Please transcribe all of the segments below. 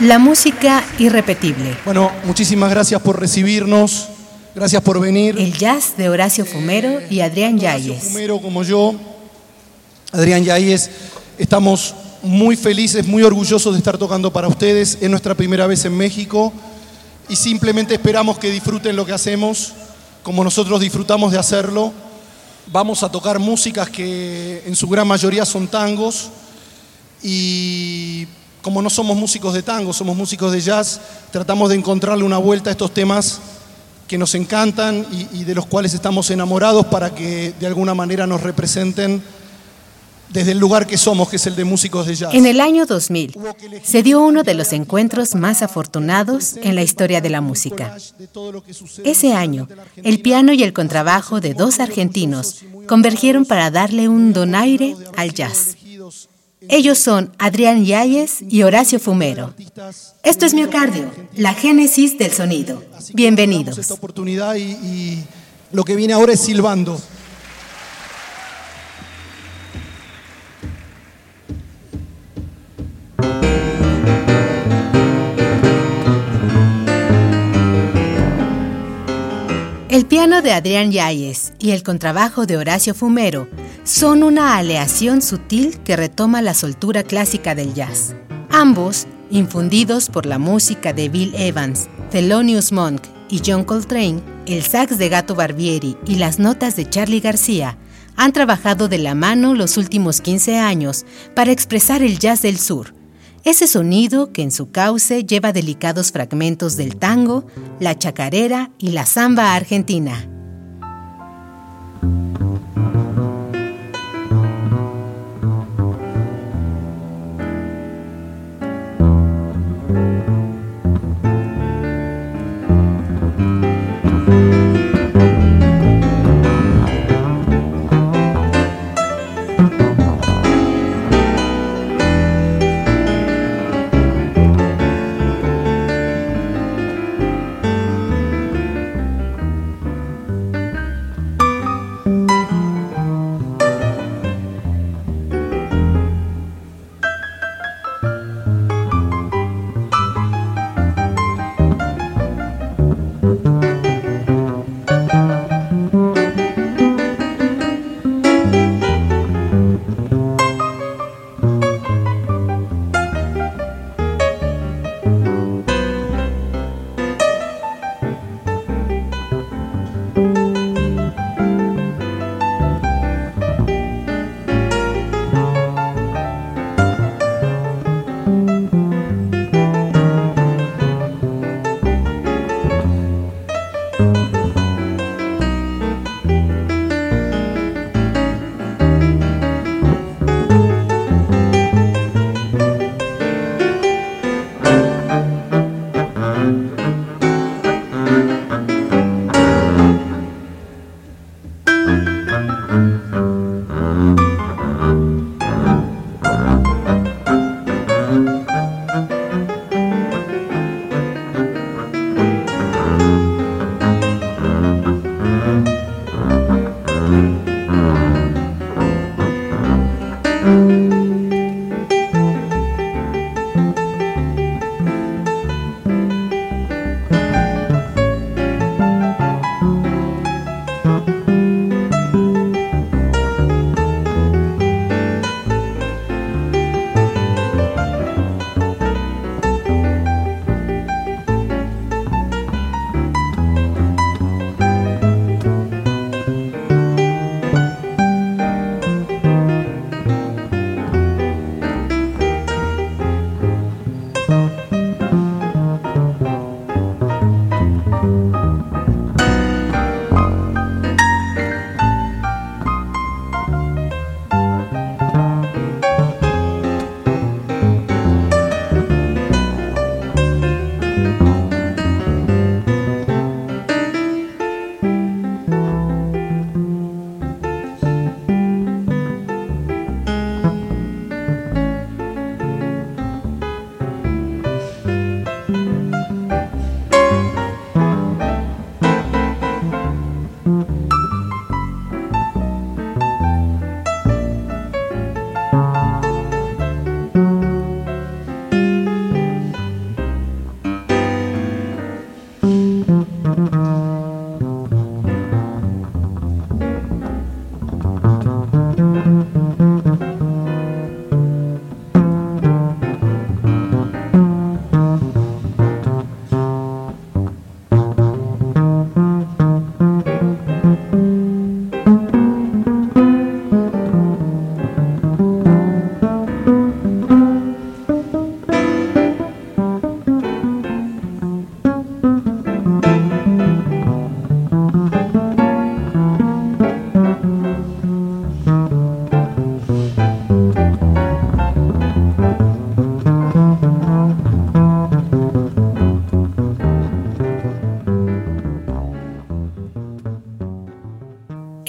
La música irrepetible. Bueno, muchísimas gracias por recibirnos. Gracias por venir. El jazz de Horacio Fumero y Adrián Yáñez. Fumero como yo, Adrián Yáñez, estamos muy felices, muy orgullosos de estar tocando para ustedes. Es nuestra primera vez en México y simplemente esperamos que disfruten lo que hacemos como nosotros disfrutamos de hacerlo. Vamos a tocar músicas que en su gran mayoría son tangos y como no somos músicos de tango, somos músicos de jazz, tratamos de encontrarle una vuelta a estos temas que nos encantan y, de los cuales estamos enamorados para que de alguna manera nos representen desde el lugar que somos, que es el de músicos de jazz. En el año 2000 se dio uno de los encuentros más afortunados en la historia de la música. Ese año, el piano y el contrabajo de dos argentinos convergieron para darle un donaire al jazz. Ellos son Adrián Yáñez y Horacio Fumero. Esto es Miocardio, la génesis del sonido. Bienvenidos. Lo que viene ahora es silbando. El piano de Adrián Yáñez y el contrabajo de Horacio Fumero son una aleación sutil que retoma la soltura clásica del jazz. Ambos, infundidos por la música de Bill Evans, Thelonious Monk y John Coltrane, el sax de Gato Barbieri y las notas de Charlie García, han trabajado de la mano los últimos 15 años para expresar el jazz del sur, ese sonido que en su cauce lleva delicados fragmentos del tango, la chacarera y la samba argentina.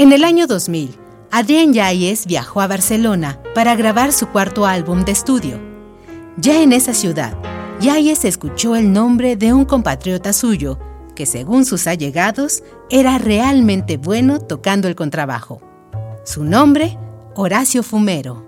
En el año 2000, Adrián Yáñez viajó a Barcelona para grabar su cuarto álbum de estudio. Ya en esa ciudad, Yáñez escuchó el nombre de un compatriota suyo que según sus allegados era realmente bueno tocando el contrabajo. Su nombre, Horacio Fumero.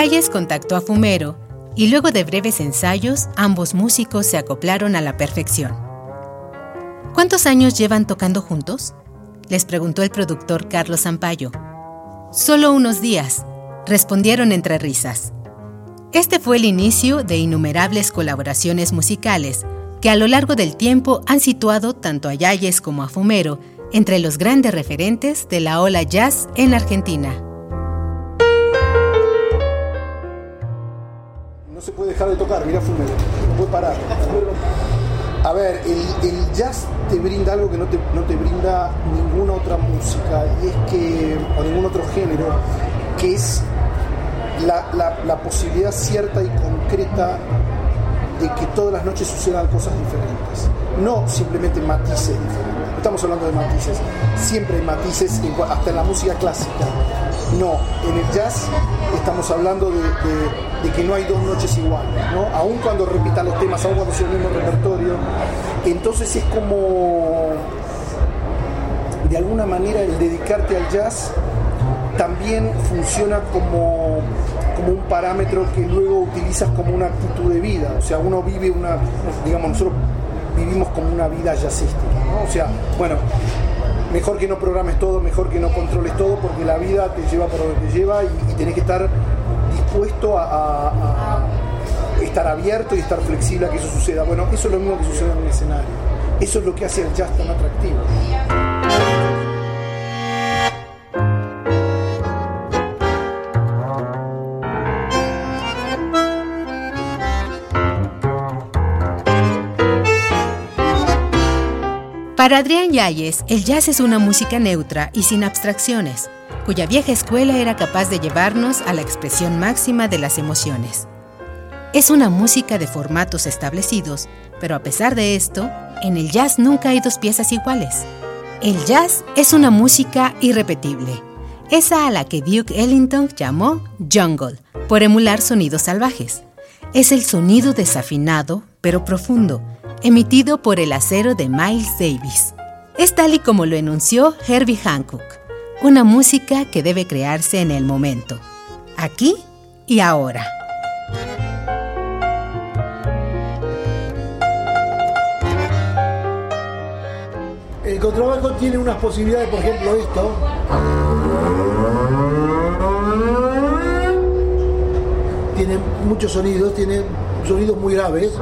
Yáñez contactó a Fumero y luego de breves ensayos ambos músicos se acoplaron a la perfección. ¿Cuántos años llevan tocando juntos? les preguntó el productor Carlos Zampayo. Solo unos días, respondieron entre risas. Este fue el inicio de innumerables colaboraciones musicales que a lo largo del tiempo han situado tanto a Yáñez como a Fumero entre los grandes referentes de la ola jazz en Argentina. No se puede dejar de tocar, mira Fumero, no puede parar. A ver, el, jazz te brinda algo que no te, no te, brinda ninguna otra música, y es que, o ningún otro género, que es la, la posibilidad cierta y concreta de que todas las noches sucedan cosas diferentes, no simplemente matices diferentes estamos hablando de matices, siempre hay matices, hasta en la música clásica. No, en el jazz estamos hablando de, que no hay dos noches iguales, ¿no? Aún cuando repitan los temas, aún cuando sea el mismo repertorio. Entonces es como, de alguna manera, el dedicarte al jazz también funciona como, como un parámetro que luego utilizas como una actitud de vida. O sea, uno vive una, digamos, nosotros vivimos como una vida jazzística. O sea, bueno, mejor que no programes todo, mejor que no controles todo, porque la vida te lleva por donde te lleva y, tenés que estar dispuesto a, estar abierto y estar flexible a que eso suceda. Bueno, eso es lo mismo que sucede en un escenario. Eso es lo que hace el jazz tan atractivo. Para Adrián Yáñez, el jazz es una música neutra y sin abstracciones, cuya vieja escuela era capaz de llevarnos a la expresión máxima de las emociones. Es una música de formatos establecidos, pero a pesar de esto, en el jazz nunca hay dos piezas iguales. El jazz es una música irrepetible, esa a la que Duke Ellington llamó jungle, por emular sonidos salvajes. Es el sonido desafinado, pero profundo, emitido por el acero de Miles Davis. Es tal y como lo enunció Herbie Hancock, una música que debe crearse en el momento, aquí y ahora. El contrabajo tiene unas posibilidades, por ejemplo, esto. Tiene muchos sonidos, tiene sonidos muy graves.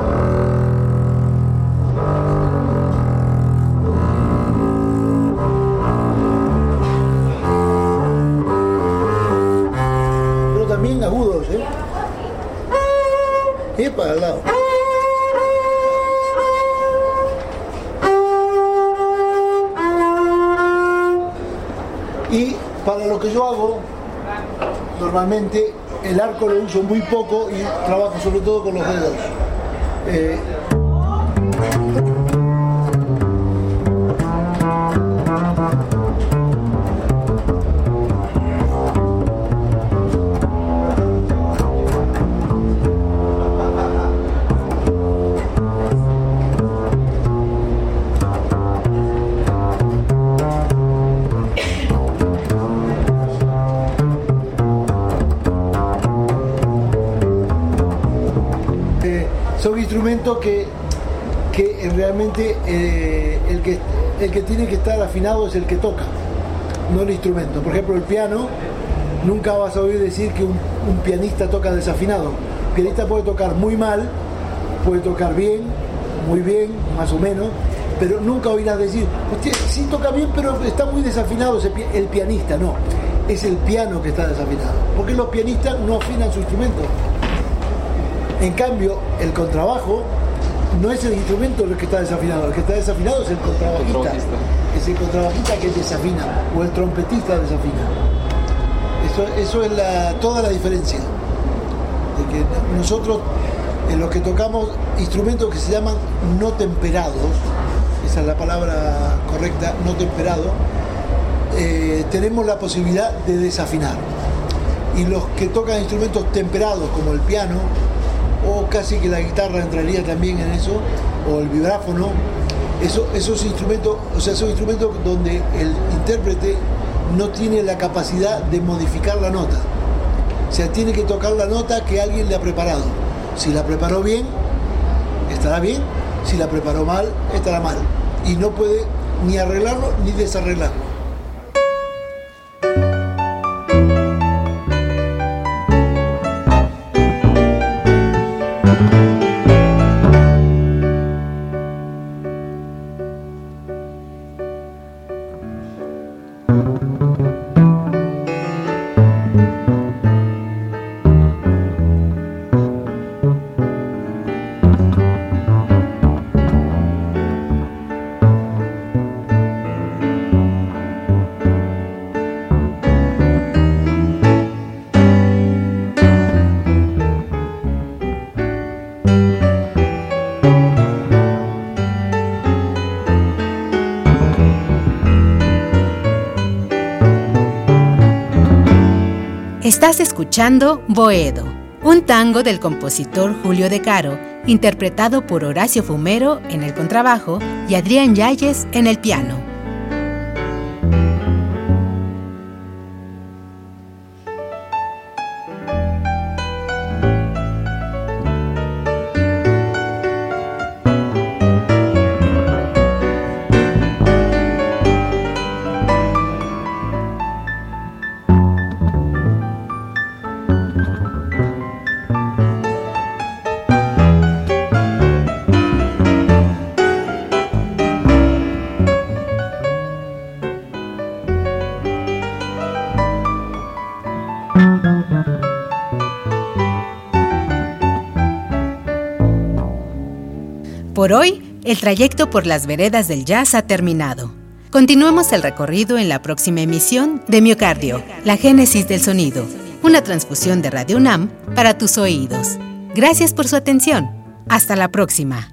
El lado. Y para lo que yo hago, normalmente el arco lo uso muy poco y trabajo sobre todo con los dedos. Eh, que realmente eh, el, que, el que tiene que estar afinado es el que toca, no el instrumento. Por ejemplo, el piano, nunca vas a oír decir que un, pianista toca desafinado. El pianista puede tocar muy mal, puede tocar bien, muy bien, más o menos, pero nunca oirás decir, usted sí toca bien, pero está muy desafinado el pianista, no. Es el piano que está desafinado, porque los pianistas no afinan su instrumento. En cambio, el contrabajo no es el instrumento el que está desafinado, el que está desafinado es el contrabajista. Es el contrabajista que desafina, o el trompetista desafina. Eso, eso es la, toda la diferencia. De que nosotros, en los que tocamos instrumentos que se llaman no temperados, esa es la palabra correcta, no temperado, eh, tenemos la posibilidad de desafinar. Y los que tocan instrumentos temperados, como el piano, o casi que la guitarra entraría también en eso, o el vibráfono, eso, esos instrumentos, o sea, son instrumentos donde el intérprete no tiene la capacidad de modificar la nota. O sea, tiene que tocar la nota que alguien le ha preparado. Si la preparó bien, estará bien. Si la preparó mal, estará mal. Y no puede ni arreglarlo ni desarreglarlo. Estás escuchando Boedo, un tango del compositor Julio De Caro, interpretado por Horacio Fumero en el contrabajo y Adrián Yáñez en el piano. Por hoy, el trayecto por las veredas del jazz ha terminado. Continuemos el recorrido en la próxima emisión de Miocardio, la génesis del sonido, una transfusión de Radio UNAM para tus oídos. Gracias por su atención. Hasta la próxima.